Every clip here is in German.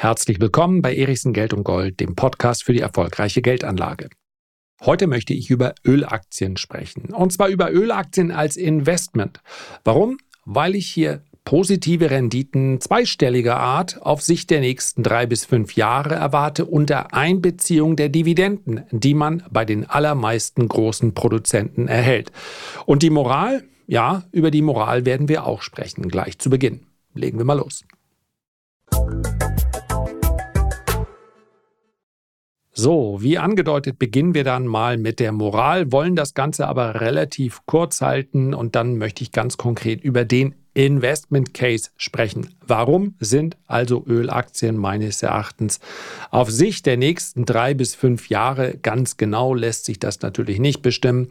Herzlich willkommen bei Erichsen Geld und Gold, dem Podcast für die erfolgreiche Geldanlage. Heute möchte ich über Ölaktien sprechen. Und zwar über Ölaktien als Investment. Warum? Weil ich hier positive Renditen zweistelliger Art auf Sicht der nächsten drei bis fünf Jahre erwarte unter Einbeziehung der Dividenden, die man bei den allermeisten großen Produzenten erhält. Und die Moral? Ja, über die Moral werden wir auch sprechen, gleich zu Beginn. Legen wir mal los. So, wie angedeutet, beginnen wir dann mal mit der Moral, wollen das Ganze aber relativ kurz halten und dann möchte ich ganz konkret über den Investment Case sprechen. Warum sind also Ölaktien meines Erachtens auf Sicht der nächsten drei bis fünf Jahre, ganz genau lässt sich das natürlich nicht bestimmen,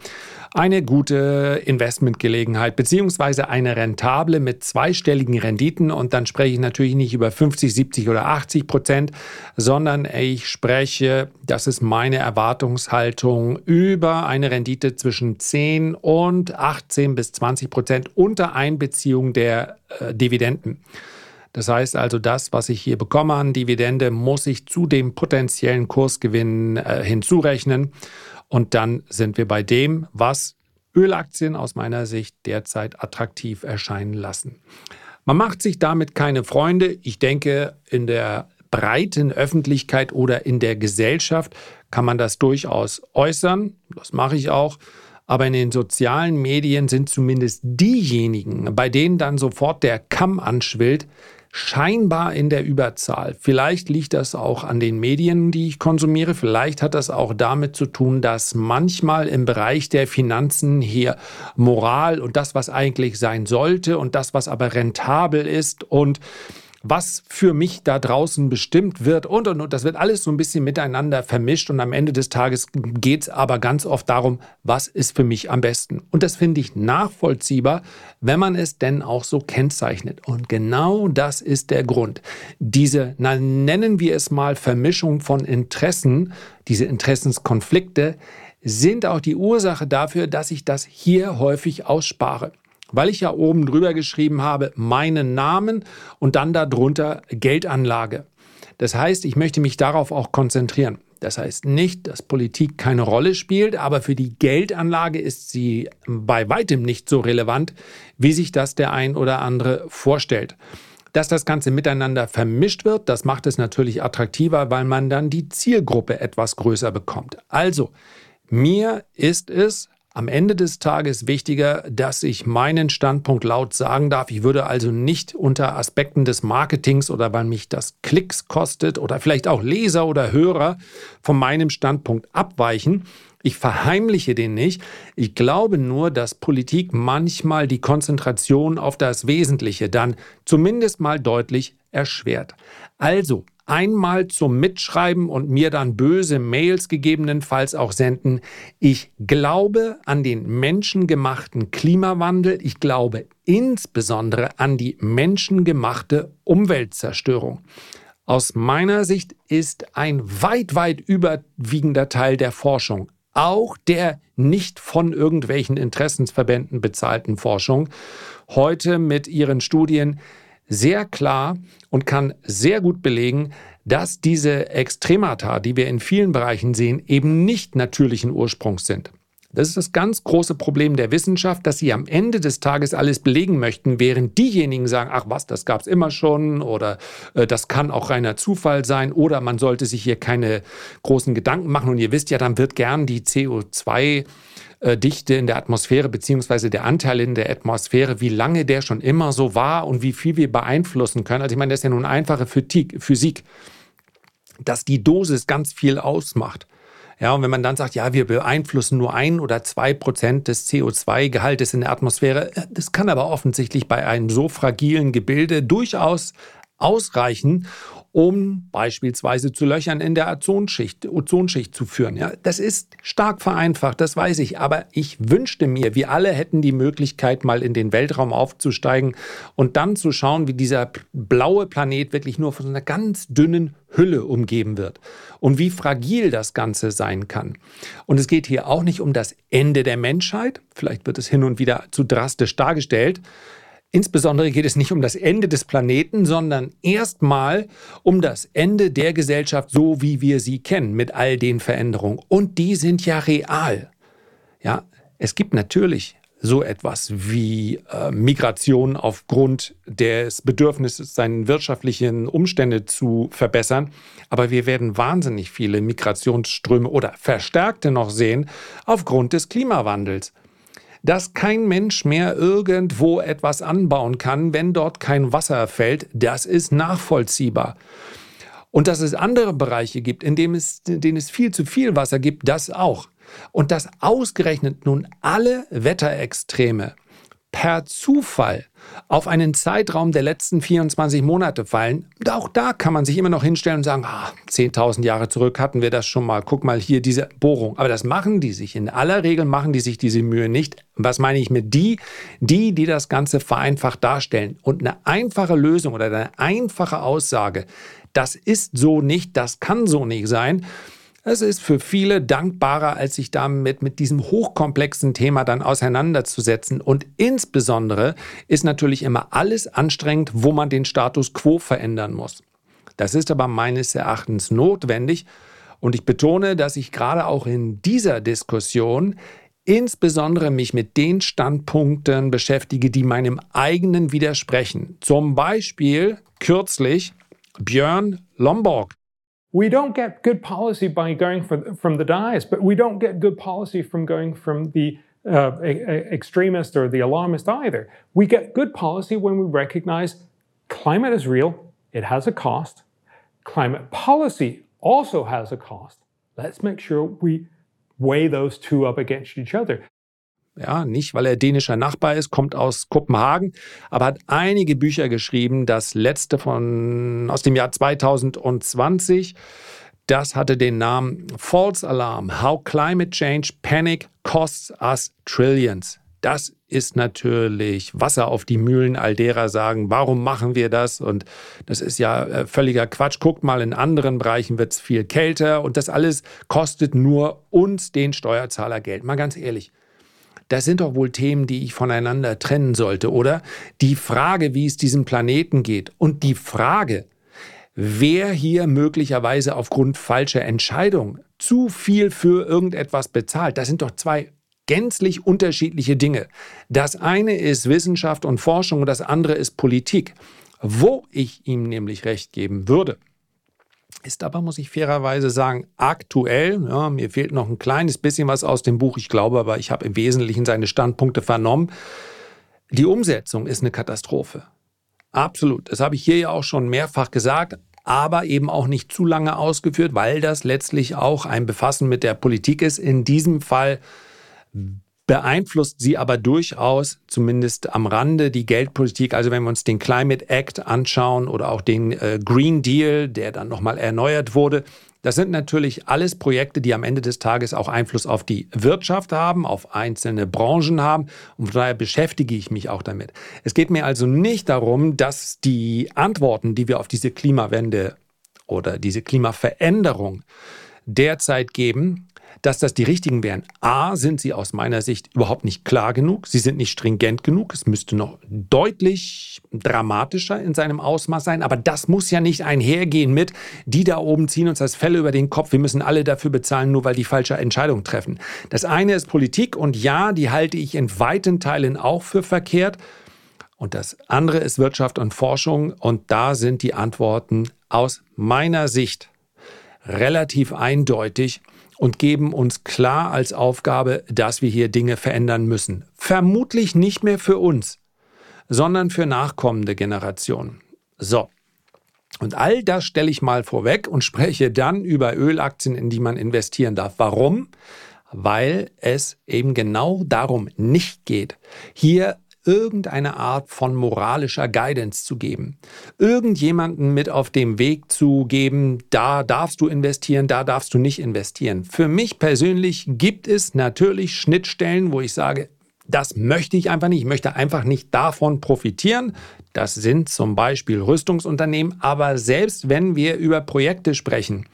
eine gute Investmentgelegenheit beziehungsweise eine rentable mit zweistelligen Renditen und dann spreche ich natürlich nicht über 50, 70 oder 80 Prozent, sondern ich spreche, das ist meine Erwartungshaltung, über eine Rendite zwischen 10 und 18 bis 20 Prozent unter Einbeziehung der äh, Dividenden. Das heißt also, das, was ich hier bekomme an Dividende, muss ich zu dem potenziellen Kursgewinn äh, hinzurechnen. Und dann sind wir bei dem, was Ölaktien aus meiner Sicht derzeit attraktiv erscheinen lassen. Man macht sich damit keine Freunde. Ich denke, in der breiten Öffentlichkeit oder in der Gesellschaft kann man das durchaus äußern. Das mache ich auch. Aber in den sozialen Medien sind zumindest diejenigen, bei denen dann sofort der Kamm anschwillt, scheinbar in der Überzahl. Vielleicht liegt das auch an den Medien, die ich konsumiere. Vielleicht hat das auch damit zu tun, dass manchmal im Bereich der Finanzen hier Moral und das, was eigentlich sein sollte und das, was aber rentabel ist und was für mich da draußen bestimmt wird und und und. Das wird alles so ein bisschen miteinander vermischt und am Ende des Tages geht es aber ganz oft darum, was ist für mich am besten. Und das finde ich nachvollziehbar, wenn man es denn auch so kennzeichnet. Und genau das ist der Grund. Diese, na, nennen wir es mal Vermischung von Interessen, diese Interessenskonflikte, sind auch die Ursache dafür, dass ich das hier häufig ausspare weil ich ja oben drüber geschrieben habe, meinen Namen und dann darunter Geldanlage. Das heißt, ich möchte mich darauf auch konzentrieren. Das heißt nicht, dass Politik keine Rolle spielt, aber für die Geldanlage ist sie bei weitem nicht so relevant, wie sich das der ein oder andere vorstellt. Dass das Ganze miteinander vermischt wird, das macht es natürlich attraktiver, weil man dann die Zielgruppe etwas größer bekommt. Also, mir ist es am Ende des Tages wichtiger, dass ich meinen Standpunkt laut sagen darf. Ich würde also nicht unter Aspekten des Marketings oder weil mich das Klicks kostet oder vielleicht auch Leser oder Hörer von meinem Standpunkt abweichen. Ich verheimliche den nicht. Ich glaube nur, dass Politik manchmal die Konzentration auf das Wesentliche dann zumindest mal deutlich erschwert. Also einmal zum Mitschreiben und mir dann böse Mails gegebenenfalls auch senden. Ich glaube an den menschengemachten Klimawandel. Ich glaube insbesondere an die menschengemachte Umweltzerstörung. Aus meiner Sicht ist ein weit, weit überwiegender Teil der Forschung, auch der nicht von irgendwelchen Interessensverbänden bezahlten Forschung, heute mit ihren Studien sehr klar und kann sehr gut belegen, dass diese Extremata, die wir in vielen Bereichen sehen, eben nicht natürlichen Ursprungs sind. Das ist das ganz große Problem der Wissenschaft, dass sie am Ende des Tages alles belegen möchten, während diejenigen sagen, ach was, das gab es immer schon oder äh, das kann auch reiner Zufall sein oder man sollte sich hier keine großen Gedanken machen. Und ihr wisst ja, dann wird gern die CO2 äh, Dichte in der Atmosphäre beziehungsweise der Anteil in der Atmosphäre, wie lange der schon immer so war und wie viel wir beeinflussen können. Also ich meine, das ist ja nun einfache Physik, dass die Dosis ganz viel ausmacht. Ja, und wenn man dann sagt, ja, wir beeinflussen nur ein oder zwei Prozent des CO2-Gehaltes in der Atmosphäre, äh, das kann aber offensichtlich bei einem so fragilen Gebilde durchaus ausreichen, um beispielsweise zu Löchern in der Ozonschicht, Ozonschicht zu führen. Ja, das ist stark vereinfacht, das weiß ich, aber ich wünschte mir, wir alle hätten die Möglichkeit, mal in den Weltraum aufzusteigen und dann zu schauen, wie dieser blaue Planet wirklich nur von einer ganz dünnen Hülle umgeben wird und wie fragil das Ganze sein kann. Und es geht hier auch nicht um das Ende der Menschheit, vielleicht wird es hin und wieder zu drastisch dargestellt, Insbesondere geht es nicht um das Ende des Planeten, sondern erstmal um das Ende der Gesellschaft, so wie wir sie kennen, mit all den Veränderungen. Und die sind ja real. Ja, es gibt natürlich so etwas wie äh, Migration aufgrund des Bedürfnisses, seine wirtschaftlichen Umstände zu verbessern. Aber wir werden wahnsinnig viele Migrationsströme oder verstärkte noch sehen aufgrund des Klimawandels. Dass kein Mensch mehr irgendwo etwas anbauen kann, wenn dort kein Wasser fällt, das ist nachvollziehbar. Und dass es andere Bereiche gibt, in denen es, in denen es viel zu viel Wasser gibt, das auch. Und dass ausgerechnet nun alle Wetterextreme per Zufall auf einen Zeitraum der letzten 24 Monate fallen, auch da kann man sich immer noch hinstellen und sagen, ah, 10.000 Jahre zurück hatten wir das schon mal, guck mal hier diese Bohrung. Aber das machen die sich, in aller Regel machen die sich diese Mühe nicht. Was meine ich mit die? Die, die das Ganze vereinfacht darstellen. Und eine einfache Lösung oder eine einfache Aussage, das ist so nicht, das kann so nicht sein, es ist für viele dankbarer, als sich damit mit diesem hochkomplexen Thema dann auseinanderzusetzen. Und insbesondere ist natürlich immer alles anstrengend, wo man den Status quo verändern muss. Das ist aber meines Erachtens notwendig. Und ich betone, dass ich gerade auch in dieser Diskussion insbesondere mich mit den Standpunkten beschäftige, die meinem eigenen widersprechen. Zum Beispiel kürzlich Björn Lomborg We don't get good policy by going for, from the dais, but we don't get good policy from going from the uh, extremist or the alarmist either. We get good policy when we recognize climate is real, it has a cost. Climate policy also has a cost. Let's make sure we weigh those two up against each other. Ja, nicht weil er dänischer Nachbar ist, kommt aus Kopenhagen, aber hat einige Bücher geschrieben. Das letzte von aus dem Jahr 2020, das hatte den Namen False Alarm: How Climate Change Panic Costs Us Trillions. Das ist natürlich Wasser auf die Mühlen all derer sagen, warum machen wir das? Und das ist ja äh, völliger Quatsch. Guckt mal, in anderen Bereichen wird es viel kälter und das alles kostet nur uns, den Steuerzahler, Geld. Mal ganz ehrlich. Das sind doch wohl Themen, die ich voneinander trennen sollte, oder? Die Frage, wie es diesem Planeten geht und die Frage, wer hier möglicherweise aufgrund falscher Entscheidungen zu viel für irgendetwas bezahlt, das sind doch zwei gänzlich unterschiedliche Dinge. Das eine ist Wissenschaft und Forschung und das andere ist Politik. Wo ich ihm nämlich recht geben würde, ist aber, muss ich fairerweise sagen, aktuell, ja, mir fehlt noch ein kleines bisschen was aus dem Buch, ich glaube aber, ich habe im Wesentlichen seine Standpunkte vernommen. Die Umsetzung ist eine Katastrophe. Absolut. Das habe ich hier ja auch schon mehrfach gesagt, aber eben auch nicht zu lange ausgeführt, weil das letztlich auch ein Befassen mit der Politik ist. In diesem Fall beeinflusst sie aber durchaus, zumindest am Rande, die Geldpolitik. Also wenn wir uns den Climate Act anschauen oder auch den äh, Green Deal, der dann nochmal erneuert wurde, das sind natürlich alles Projekte, die am Ende des Tages auch Einfluss auf die Wirtschaft haben, auf einzelne Branchen haben. Und von daher beschäftige ich mich auch damit. Es geht mir also nicht darum, dass die Antworten, die wir auf diese Klimawende oder diese Klimaveränderung derzeit geben, dass das die richtigen wären. A, sind sie aus meiner Sicht überhaupt nicht klar genug, sie sind nicht stringent genug, es müsste noch deutlich dramatischer in seinem Ausmaß sein, aber das muss ja nicht einhergehen mit, die da oben ziehen uns das Fell über den Kopf, wir müssen alle dafür bezahlen, nur weil die falsche Entscheidung treffen. Das eine ist Politik und ja, die halte ich in weiten Teilen auch für verkehrt. Und das andere ist Wirtschaft und Forschung und da sind die Antworten aus meiner Sicht relativ eindeutig und geben uns klar als Aufgabe, dass wir hier Dinge verändern müssen. Vermutlich nicht mehr für uns, sondern für nachkommende Generationen. So. Und all das stelle ich mal vorweg und spreche dann über Ölaktien, in die man investieren darf. Warum? Weil es eben genau darum nicht geht, hier irgendeine Art von moralischer Guidance zu geben. Irgendjemanden mit auf dem Weg zu geben, da darfst du investieren, da darfst du nicht investieren. Für mich persönlich gibt es natürlich Schnittstellen, wo ich sage, das möchte ich einfach nicht. Ich möchte einfach nicht davon profitieren. Das sind zum Beispiel Rüstungsunternehmen. Aber selbst wenn wir über Projekte sprechen,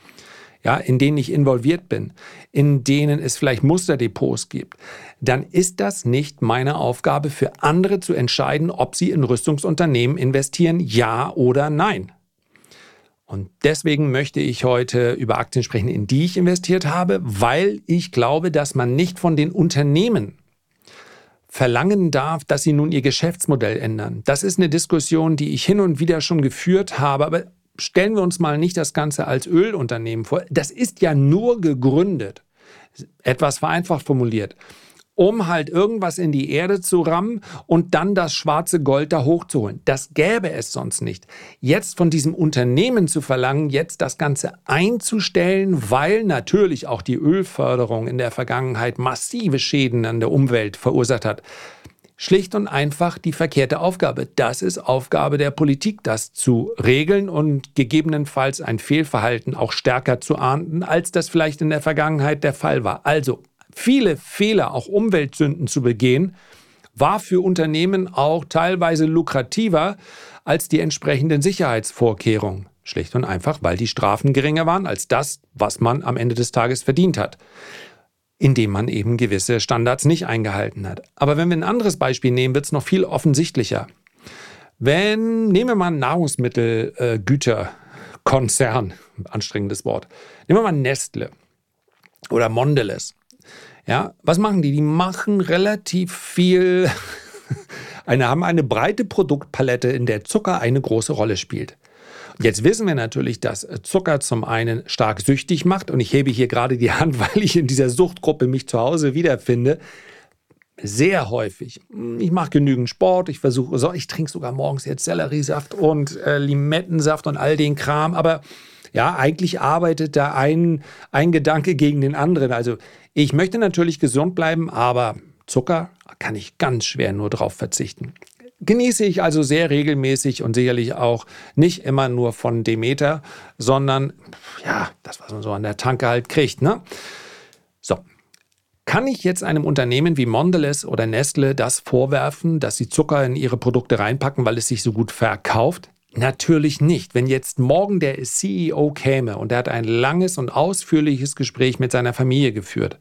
ja, in denen ich involviert bin, in denen es vielleicht Musterdepots gibt, dann ist das nicht meine Aufgabe für andere zu entscheiden, ob sie in Rüstungsunternehmen investieren, ja oder nein. Und deswegen möchte ich heute über Aktien sprechen, in die ich investiert habe, weil ich glaube, dass man nicht von den Unternehmen verlangen darf, dass sie nun ihr Geschäftsmodell ändern. Das ist eine Diskussion, die ich hin und wieder schon geführt habe, aber stellen wir uns mal nicht das Ganze als Ölunternehmen vor. Das ist ja nur gegründet, etwas vereinfacht formuliert, um halt irgendwas in die Erde zu rammen und dann das schwarze Gold da hochzuholen. Das gäbe es sonst nicht. Jetzt von diesem Unternehmen zu verlangen, jetzt das Ganze einzustellen, weil natürlich auch die Ölförderung in der Vergangenheit massive Schäden an der Umwelt verursacht hat, schlicht und einfach die verkehrte Aufgabe. Das ist Aufgabe der Politik, das zu regeln und gegebenenfalls ein Fehlverhalten auch stärker zu ahnden, als das vielleicht in der Vergangenheit der Fall war. Also viele Fehler, auch Umweltsünden zu begehen, war für Unternehmen auch teilweise lukrativer als die entsprechenden Sicherheitsvorkehrungen. Schlicht und einfach, weil die Strafen geringer waren als das, was man am Ende des Tages verdient hat indem man eben gewisse Standards nicht eingehalten hat. Aber wenn wir ein anderes Beispiel nehmen, wird es noch viel offensichtlicher. Wenn, nehmen wir mal einen Nahrungsmittelgüterkonzern, äh, anstrengendes Wort, nehmen wir mal Nestle oder Mondelez. Ja, was machen die? Die machen relativ viel, eine, haben eine breite Produktpalette, in der Zucker eine große Rolle spielt. Jetzt wissen wir natürlich, dass Zucker zum einen stark süchtig macht und ich hebe hier gerade die Hand, weil ich in dieser Suchtgruppe mich zu Hause wiederfinde. Sehr häufig. Ich mache genügend Sport, ich versuche, so, ich trinke sogar morgens jetzt Selleriesaft und äh, Limettensaft und all den Kram, aber ja, eigentlich arbeitet da ein, ein Gedanke gegen den anderen. Also ich möchte natürlich gesund bleiben, aber Zucker kann ich ganz schwer nur drauf verzichten genieße ich also sehr regelmäßig und sicherlich auch nicht immer nur von Demeter, sondern ja, das, was man so an der Tanke halt kriegt. Ne? So. Kann ich jetzt einem Unternehmen wie Mondelez oder Nestle das vorwerfen, dass sie Zucker in ihre Produkte reinpacken, weil es sich so gut verkauft? Natürlich nicht. Wenn jetzt morgen der CEO käme und er hat ein langes und ausführliches Gespräch mit seiner Familie geführt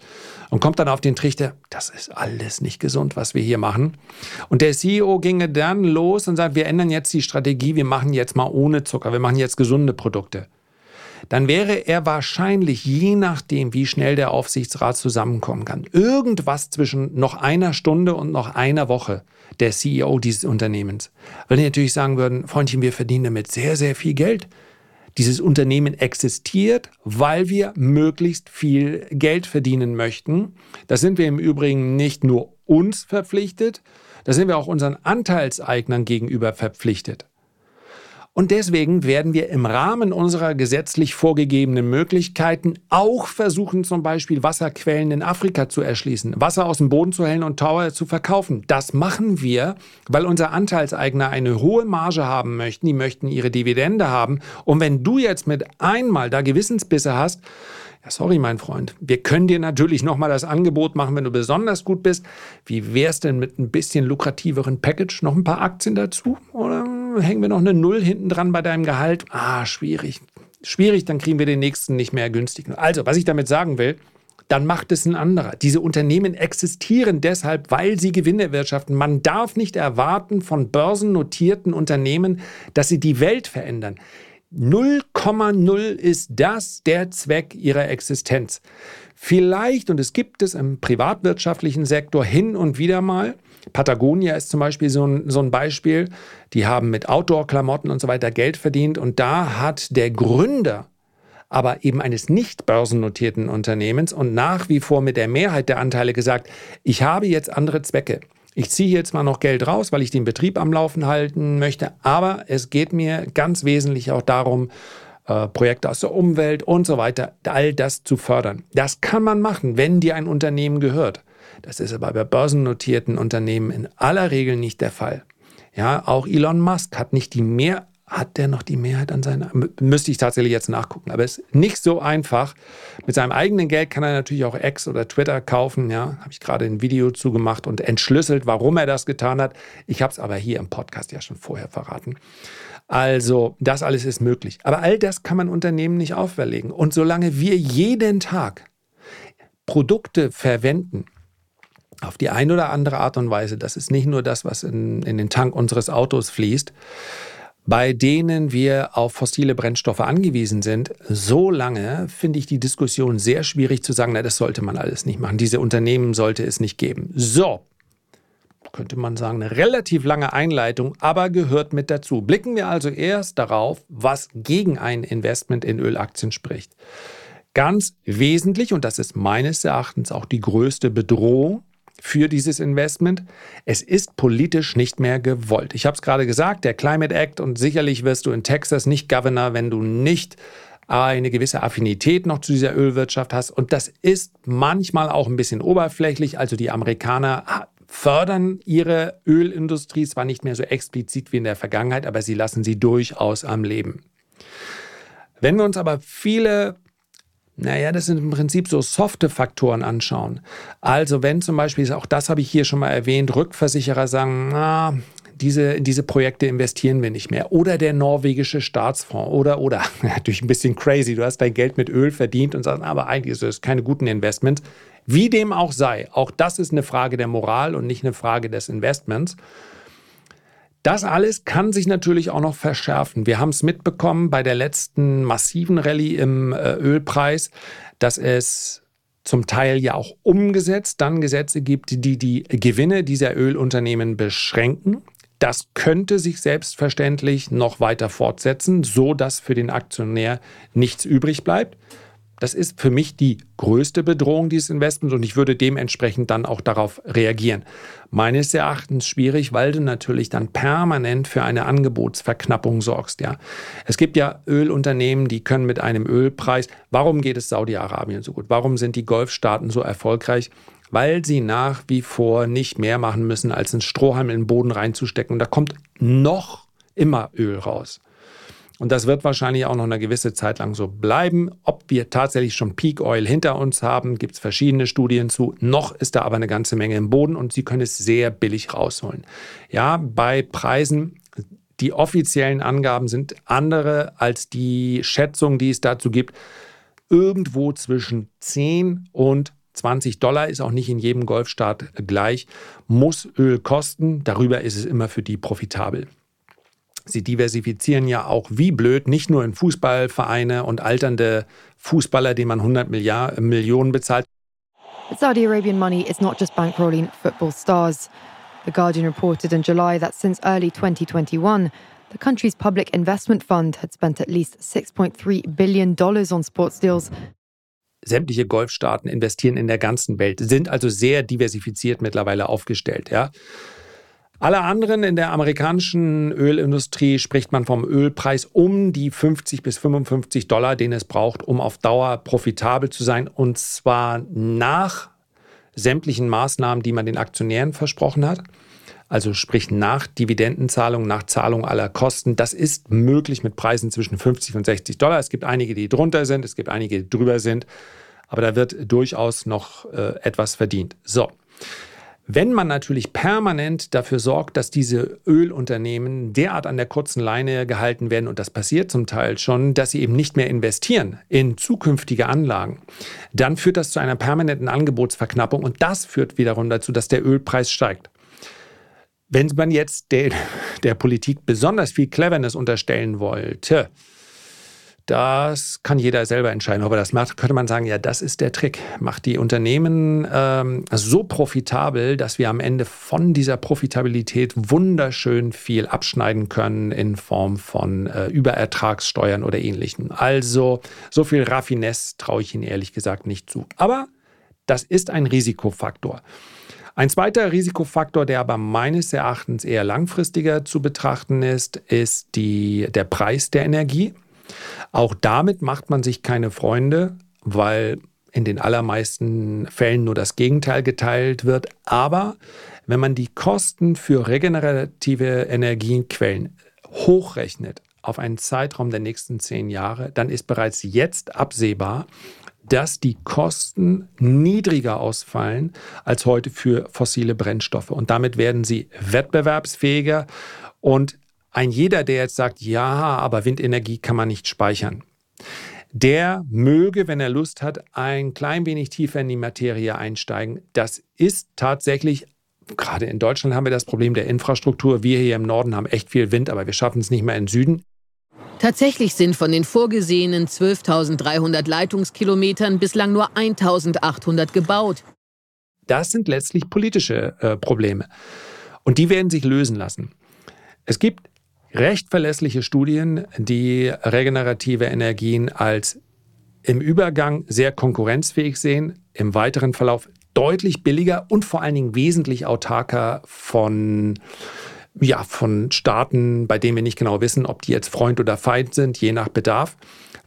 und kommt dann auf den Trichter, das ist alles nicht gesund, was wir hier machen. Und der CEO ginge dann los und sagt, wir ändern jetzt die Strategie, wir machen jetzt mal ohne Zucker, wir machen jetzt gesunde Produkte dann wäre er wahrscheinlich, je nachdem, wie schnell der Aufsichtsrat zusammenkommen kann, irgendwas zwischen noch einer Stunde und noch einer Woche der CEO dieses Unternehmens. Weil die natürlich sagen würden, Freundchen, wir verdienen damit sehr, sehr viel Geld. Dieses Unternehmen existiert, weil wir möglichst viel Geld verdienen möchten. Das sind wir im Übrigen nicht nur uns verpflichtet, da sind wir auch unseren Anteilseignern gegenüber verpflichtet. Und deswegen werden wir im Rahmen unserer gesetzlich vorgegebenen Möglichkeiten auch versuchen, zum Beispiel Wasserquellen in Afrika zu erschließen, Wasser aus dem Boden zu hellen und Tower zu verkaufen. Das machen wir, weil unser Anteilseigner eine hohe Marge haben möchten. Die möchten ihre Dividende haben. Und wenn du jetzt mit einmal da Gewissensbisse hast, ja, sorry, mein Freund. Wir können dir natürlich nochmal das Angebot machen, wenn du besonders gut bist. Wie wär's denn mit ein bisschen lukrativeren Package? Noch ein paar Aktien dazu? Oder hängen wir noch eine Null hinten dran bei deinem Gehalt? Ah, schwierig. Schwierig, dann kriegen wir den nächsten nicht mehr günstig. Also, was ich damit sagen will, dann macht es ein anderer. Diese Unternehmen existieren deshalb, weil sie Gewinne erwirtschaften. Man darf nicht erwarten von börsennotierten Unternehmen, dass sie die Welt verändern. 0,0 ist das der Zweck ihrer Existenz. Vielleicht, und es gibt es im privatwirtschaftlichen Sektor hin und wieder mal, Patagonia ist zum Beispiel so ein, so ein Beispiel, die haben mit Outdoor-Klamotten und so weiter Geld verdient und da hat der Gründer aber eben eines nicht börsennotierten Unternehmens und nach wie vor mit der Mehrheit der Anteile gesagt, ich habe jetzt andere Zwecke. Ich ziehe jetzt mal noch Geld raus, weil ich den Betrieb am Laufen halten möchte, aber es geht mir ganz wesentlich auch darum, äh, Projekte aus der Umwelt und so weiter, all das zu fördern. Das kann man machen, wenn dir ein Unternehmen gehört. Das ist aber bei börsennotierten Unternehmen in aller Regel nicht der Fall. Ja, auch Elon Musk hat nicht die Mehrheit hat der noch die Mehrheit an seiner? Müsste ich tatsächlich jetzt nachgucken. Aber es ist nicht so einfach. Mit seinem eigenen Geld kann er natürlich auch X oder Twitter kaufen. Ja, habe ich gerade ein Video zugemacht und entschlüsselt, warum er das getan hat. Ich habe es aber hier im Podcast ja schon vorher verraten. Also, das alles ist möglich. Aber all das kann man Unternehmen nicht auferlegen. Und solange wir jeden Tag Produkte verwenden, auf die eine oder andere Art und Weise, das ist nicht nur das, was in, in den Tank unseres Autos fließt, bei denen wir auf fossile Brennstoffe angewiesen sind, so lange finde ich die Diskussion sehr schwierig zu sagen, na, das sollte man alles nicht machen. Diese Unternehmen sollte es nicht geben. So, könnte man sagen, eine relativ lange Einleitung, aber gehört mit dazu. Blicken wir also erst darauf, was gegen ein Investment in Ölaktien spricht. Ganz wesentlich, und das ist meines Erachtens auch die größte Bedrohung, für dieses Investment. Es ist politisch nicht mehr gewollt. Ich habe es gerade gesagt, der Climate Act und sicherlich wirst du in Texas nicht Governor, wenn du nicht eine gewisse Affinität noch zu dieser Ölwirtschaft hast. Und das ist manchmal auch ein bisschen oberflächlich. Also die Amerikaner fördern ihre Ölindustrie zwar nicht mehr so explizit wie in der Vergangenheit, aber sie lassen sie durchaus am Leben. Wenn wir uns aber viele naja, das sind im Prinzip so softe Faktoren anschauen. Also wenn zum Beispiel, auch das habe ich hier schon mal erwähnt, Rückversicherer sagen, na, diese, in diese Projekte investieren wir nicht mehr. Oder der norwegische Staatsfonds. Oder, oder, natürlich ein bisschen crazy. Du hast dein Geld mit Öl verdient und sagst, aber eigentlich ist das keine guten Investments. Wie dem auch sei, auch das ist eine Frage der Moral und nicht eine Frage des Investments. Das alles kann sich natürlich auch noch verschärfen. Wir haben es mitbekommen bei der letzten massiven Rallye im äh, Ölpreis, dass es zum Teil ja auch umgesetzt dann Gesetze gibt, die die Gewinne dieser Ölunternehmen beschränken. Das könnte sich selbstverständlich noch weiter fortsetzen, so dass für den Aktionär nichts übrig bleibt. Das ist für mich die größte Bedrohung dieses Investments und ich würde dementsprechend dann auch darauf reagieren. Meines Erachtens schwierig, weil du natürlich dann permanent für eine Angebotsverknappung sorgst. Ja. Es gibt ja Ölunternehmen, die können mit einem Ölpreis, warum geht es Saudi-Arabien so gut? Warum sind die Golfstaaten so erfolgreich? Weil sie nach wie vor nicht mehr machen müssen, als einen Strohhalm in den Boden reinzustecken. Und da kommt noch immer Öl raus. Und das wird wahrscheinlich auch noch eine gewisse Zeit lang so bleiben. Ob wir tatsächlich schon Peak Oil hinter uns haben, gibt es verschiedene Studien zu. Noch ist da aber eine ganze Menge im Boden und Sie können es sehr billig rausholen. Ja, bei Preisen, die offiziellen Angaben sind andere als die Schätzung, die es dazu gibt. Irgendwo zwischen 10 und 20 Dollar ist auch nicht in jedem Golfstaat gleich, muss Öl kosten. Darüber ist es immer für die profitabel. Sie diversifizieren ja auch wie blöd, nicht nur in Fußballvereine und alternde Fußballer, denen man 100 Milliard, Millionen bezahlt. But Saudi Arabian money is not just bankrolling football stars. The Guardian reported in July that since early 2021, the country's public investment fund had spent at least $6.3 billion on sports deals. Sämtliche Golfstaaten investieren in der ganzen Welt, sind also sehr diversifiziert mittlerweile aufgestellt. Ja. Alle anderen in der amerikanischen Ölindustrie spricht man vom Ölpreis um die 50 bis 55 Dollar, den es braucht, um auf Dauer profitabel zu sein. Und zwar nach sämtlichen Maßnahmen, die man den Aktionären versprochen hat. Also sprich nach Dividendenzahlung, nach Zahlung aller Kosten. Das ist möglich mit Preisen zwischen 50 und 60 Dollar. Es gibt einige, die drunter sind, es gibt einige, die drüber sind. Aber da wird durchaus noch äh, etwas verdient. So. Wenn man natürlich permanent dafür sorgt, dass diese Ölunternehmen derart an der kurzen Leine gehalten werden, und das passiert zum Teil schon, dass sie eben nicht mehr investieren in zukünftige Anlagen, dann führt das zu einer permanenten Angebotsverknappung und das führt wiederum dazu, dass der Ölpreis steigt. Wenn man jetzt der, der Politik besonders viel Cleverness unterstellen wollte, das kann jeder selber entscheiden. Ob er das macht, könnte man sagen, ja, das ist der Trick. Macht die Unternehmen ähm, so profitabel, dass wir am Ende von dieser Profitabilität wunderschön viel abschneiden können in Form von äh, Überertragssteuern oder ähnlichem. Also so viel Raffinesse traue ich Ihnen ehrlich gesagt nicht zu. Aber das ist ein Risikofaktor. Ein zweiter Risikofaktor, der aber meines Erachtens eher langfristiger zu betrachten ist, ist die, der Preis der Energie. Auch damit macht man sich keine Freunde, weil in den allermeisten Fällen nur das Gegenteil geteilt wird. Aber wenn man die Kosten für regenerative Energiequellen hochrechnet, auf einen Zeitraum der nächsten zehn Jahre, dann ist bereits jetzt absehbar, dass die Kosten niedriger ausfallen als heute für fossile Brennstoffe. Und damit werden sie wettbewerbsfähiger. Und ein jeder, der jetzt sagt, ja, aber Windenergie kann man nicht speichern, der möge, wenn er Lust hat, ein klein wenig tiefer in die Materie einsteigen. Das ist tatsächlich, gerade in Deutschland haben wir das Problem der Infrastruktur. Wir hier im Norden haben echt viel Wind, aber wir schaffen es nicht mehr im Süden. Tatsächlich sind von den vorgesehenen 12.300 Leitungskilometern bislang nur 1.800 gebaut. Das sind letztlich politische äh, Probleme. Und die werden sich lösen lassen. Es gibt recht verlässliche Studien, die regenerative Energien als im Übergang sehr konkurrenzfähig sehen, im weiteren Verlauf deutlich billiger und vor allen Dingen wesentlich autarker von ja, von Staaten, bei denen wir nicht genau wissen, ob die jetzt Freund oder Feind sind, je nach Bedarf.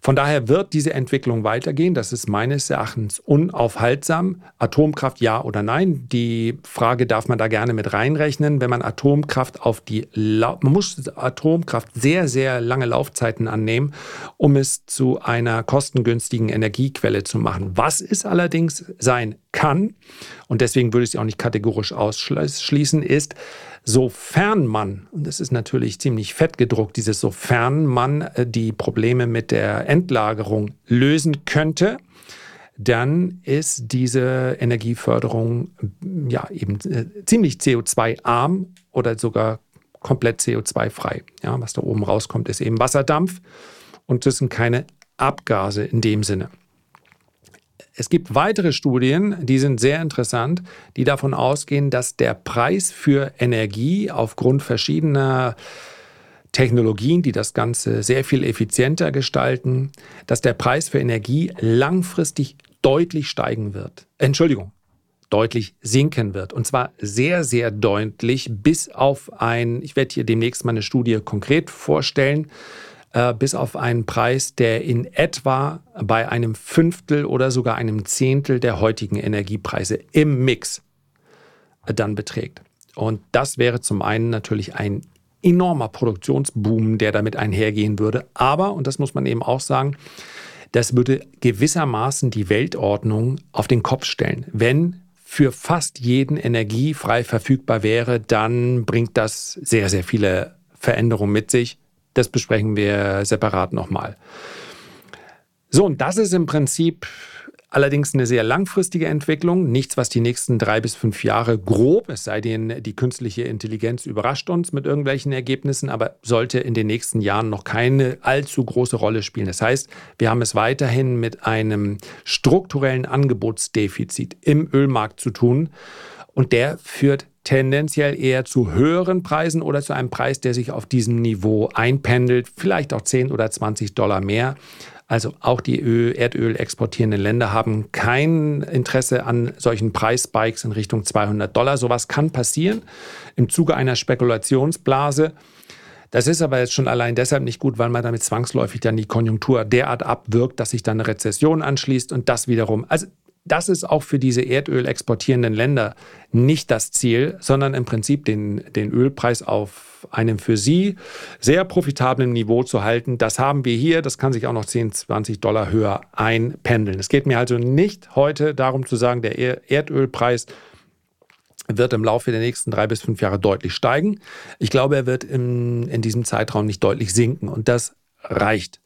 Von daher wird diese Entwicklung weitergehen. Das ist meines Erachtens unaufhaltsam. Atomkraft ja oder nein? Die Frage darf man da gerne mit reinrechnen. Wenn man Atomkraft auf die, La man muss Atomkraft sehr, sehr lange Laufzeiten annehmen, um es zu einer kostengünstigen Energiequelle zu machen. Was es allerdings sein kann, und deswegen würde ich es auch nicht kategorisch ausschließen, ist, Sofern man, und das ist natürlich ziemlich fett gedruckt, dieses sofern man äh, die Probleme mit der Endlagerung lösen könnte, dann ist diese Energieförderung ja eben äh, ziemlich CO2-arm oder sogar komplett CO2-frei. Ja, was da oben rauskommt, ist eben Wasserdampf und das sind keine Abgase in dem Sinne. Es gibt weitere Studien, die sind sehr interessant, die davon ausgehen, dass der Preis für Energie aufgrund verschiedener Technologien, die das Ganze sehr viel effizienter gestalten, dass der Preis für Energie langfristig deutlich steigen wird. Entschuldigung, deutlich sinken wird. Und zwar sehr, sehr deutlich bis auf ein, ich werde hier demnächst mal eine Studie konkret vorstellen, äh, bis auf einen Preis, der in etwa bei einem Fünftel oder sogar einem Zehntel der heutigen Energiepreise im Mix äh, dann beträgt. Und das wäre zum einen natürlich ein enormer Produktionsboom, der damit einhergehen würde. Aber, und das muss man eben auch sagen, das würde gewissermaßen die Weltordnung auf den Kopf stellen. Wenn für fast jeden Energie frei verfügbar wäre, dann bringt das sehr, sehr viele Veränderungen mit sich. Das besprechen wir separat nochmal. So, und das ist im Prinzip allerdings eine sehr langfristige Entwicklung. Nichts, was die nächsten drei bis fünf Jahre grob, es sei denn, die künstliche Intelligenz überrascht uns mit irgendwelchen Ergebnissen, aber sollte in den nächsten Jahren noch keine allzu große Rolle spielen. Das heißt, wir haben es weiterhin mit einem strukturellen Angebotsdefizit im Ölmarkt zu tun. Und der führt tendenziell eher zu höheren Preisen oder zu einem Preis, der sich auf diesem Niveau einpendelt, vielleicht auch 10 oder 20 Dollar mehr. Also auch die Öl, Erdöl exportierenden Länder haben kein Interesse an solchen Preisspikes in Richtung 200 Dollar. Sowas kann passieren im Zuge einer Spekulationsblase. Das ist aber jetzt schon allein deshalb nicht gut, weil man damit zwangsläufig dann die Konjunktur derart abwirkt, dass sich dann eine Rezession anschließt und das wiederum. Also das ist auch für diese Erdöl exportierenden Länder nicht das Ziel, sondern im Prinzip den, den Ölpreis auf einem für sie sehr profitablen Niveau zu halten. Das haben wir hier. Das kann sich auch noch 10, 20 Dollar höher einpendeln. Es geht mir also nicht heute darum zu sagen, der Erdölpreis wird im Laufe der nächsten drei bis fünf Jahre deutlich steigen. Ich glaube, er wird in, in diesem Zeitraum nicht deutlich sinken. Und das reicht.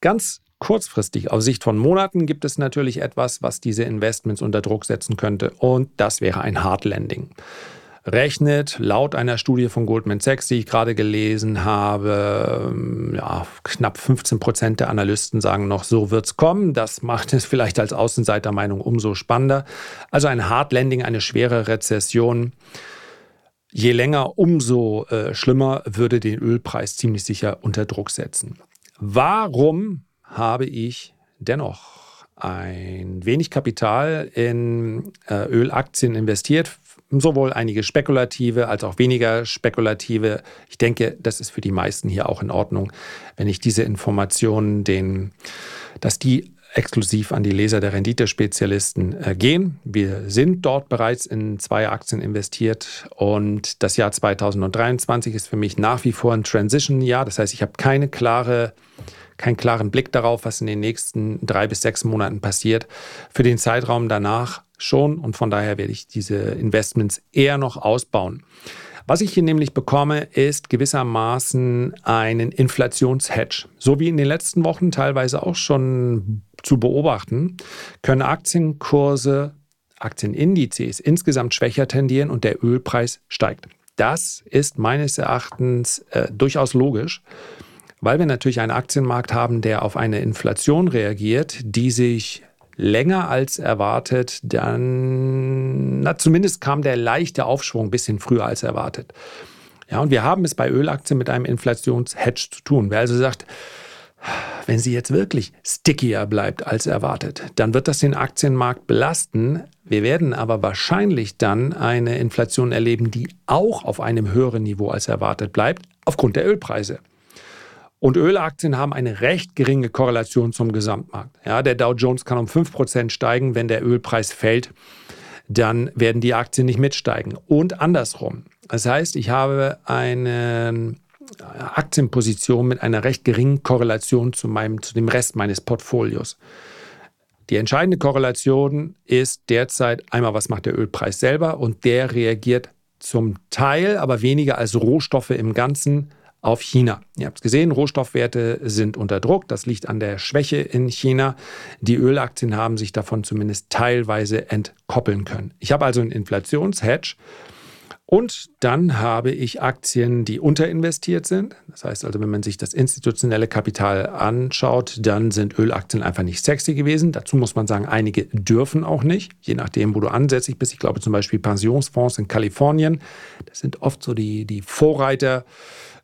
Ganz Kurzfristig, aus Sicht von Monaten, gibt es natürlich etwas, was diese Investments unter Druck setzen könnte. Und das wäre ein Hard Landing. Rechnet laut einer Studie von Goldman Sachs, die ich gerade gelesen habe, ähm, ja, knapp 15 Prozent der Analysten sagen noch, so wird es kommen. Das macht es vielleicht als Außenseitermeinung umso spannender. Also ein Hard Landing, eine schwere Rezession. Je länger, umso äh, schlimmer würde den Ölpreis ziemlich sicher unter Druck setzen. Warum habe ich dennoch ein wenig Kapital in äh, Ölaktien investiert, sowohl einige spekulative als auch weniger spekulative. Ich denke, das ist für die meisten hier auch in Ordnung, wenn ich diese Informationen, den, dass die exklusiv an die Leser der Renditespezialisten äh, gehen. Wir sind dort bereits in zwei Aktien investiert und das Jahr 2023 ist für mich nach wie vor ein Transition-Jahr. Das heißt, ich habe keine klare keinen klaren Blick darauf, was in den nächsten drei bis sechs Monaten passiert. Für den Zeitraum danach schon und von daher werde ich diese Investments eher noch ausbauen. Was ich hier nämlich bekomme, ist gewissermaßen einen Inflationshedge. So wie in den letzten Wochen teilweise auch schon zu beobachten, können Aktienkurse, Aktienindizes insgesamt schwächer tendieren und der Ölpreis steigt. Das ist meines Erachtens äh, durchaus logisch, weil wir natürlich einen Aktienmarkt haben, der auf eine Inflation reagiert, die sich länger als erwartet, dann, na, zumindest kam der leichte Aufschwung ein bisschen früher als erwartet. Ja, und wir haben es bei Ölaktien mit einem Inflationshedge zu tun. Wer also sagt, wenn sie jetzt wirklich stickier bleibt als erwartet, dann wird das den Aktienmarkt belasten. Wir werden aber wahrscheinlich dann eine Inflation erleben, die auch auf einem höheren Niveau als erwartet bleibt, aufgrund der Ölpreise. Und Ölaktien haben eine recht geringe Korrelation zum Gesamtmarkt. Ja, der Dow Jones kann um 5% steigen, wenn der Ölpreis fällt, dann werden die Aktien nicht mitsteigen. Und andersrum. Das heißt, ich habe eine Aktienposition mit einer recht geringen Korrelation zu, meinem, zu dem Rest meines Portfolios. Die entscheidende Korrelation ist derzeit einmal, was macht der Ölpreis selber und der reagiert zum Teil, aber weniger als Rohstoffe im Ganzen auf China. Ihr habt es gesehen, Rohstoffwerte sind unter Druck. Das liegt an der Schwäche in China. Die Ölaktien haben sich davon zumindest teilweise entkoppeln können. Ich habe also einen Inflationshedge. Und dann habe ich Aktien, die unterinvestiert sind. Das heißt also, wenn man sich das institutionelle Kapital anschaut, dann sind Ölaktien einfach nicht sexy gewesen. Dazu muss man sagen, einige dürfen auch nicht, je nachdem, wo du ansässig bist. Ich glaube zum Beispiel Pensionsfonds in Kalifornien. Das sind oft so die, die Vorreiter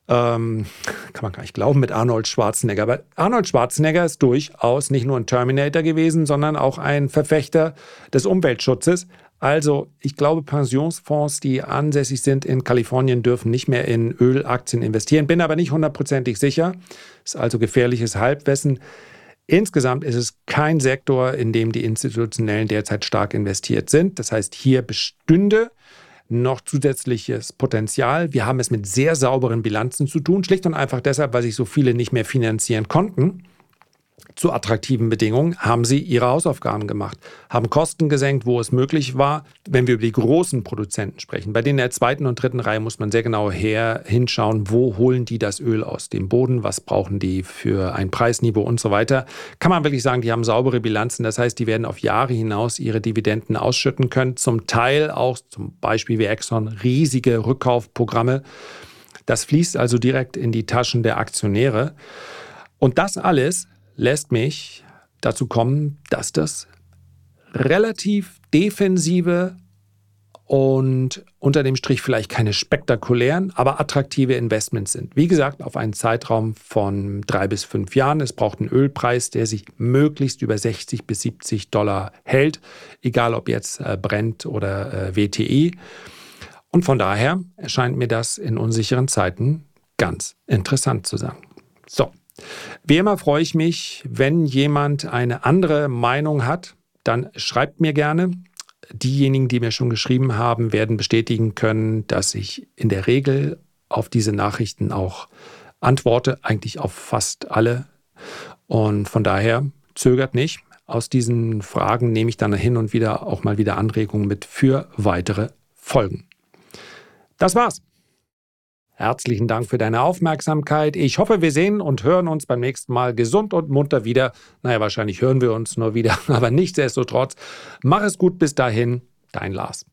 ähm, kann man gar nicht glauben, mit Arnold Schwarzenegger. Aber Arnold Schwarzenegger ist durchaus nicht nur ein Terminator gewesen, sondern auch ein Verfechter des Umweltschutzes. Also, ich glaube, Pensionsfonds, die ansässig sind in Kalifornien, dürfen nicht mehr in Ölaktien investieren. Bin aber nicht hundertprozentig sicher. Ist also gefährliches Halbwissen. Insgesamt ist es kein Sektor, in dem die Institutionellen derzeit stark investiert sind. Das heißt, hier bestünde noch zusätzliches Potenzial. Wir haben es mit sehr sauberen Bilanzen zu tun, schlicht und einfach deshalb, weil sich so viele nicht mehr finanzieren konnten zu attraktiven Bedingungen, haben sie ihre Hausaufgaben gemacht, haben Kosten gesenkt, wo es möglich war. Wenn wir über die großen Produzenten sprechen, bei denen in der zweiten und dritten Reihe muss man sehr genau her hinschauen, wo holen die das Öl aus dem Boden, was brauchen die für ein Preisniveau und so weiter. Kann man wirklich sagen, die haben saubere Bilanzen, das heißt, die werden auf Jahre hinaus ihre Dividenden ausschütten können, zum Teil auch zum Beispiel wie Exxon riesige Rückkaufprogramme. Das fließt also direkt in die Taschen der Aktionäre. Und das alles lässt mich dazu kommen, dass das relativ defensive und unter dem Strich vielleicht keine spektakulären, aber attraktive Investments sind. Wie gesagt, auf einen Zeitraum von drei bis fünf Jahren. Es braucht einen Ölpreis, der sich möglichst über 60 bis 70 Dollar hält, egal ob jetzt äh, Brent oder äh, WTI. Und von daher erscheint mir das in unsicheren Zeiten ganz interessant zu sein. So, wie immer freue ich mich, wenn jemand eine andere Meinung hat, dann schreibt mir gerne. Diejenigen, die mir schon geschrieben haben, werden bestätigen können, dass ich in der Regel auf diese Nachrichten auch antworte, eigentlich auf fast alle. Und von daher zögert nicht. Aus diesen Fragen nehme ich dann hin und wieder auch mal wieder Anregungen mit für weitere Folgen. Das war's. Herzlichen Dank für deine Aufmerksamkeit. Ich hoffe, wir sehen und hören uns beim nächsten Mal gesund und munter wieder. Naja, wahrscheinlich hören wir uns nur wieder, aber nichtsdestotrotz. Mach es gut bis dahin, dein Lars.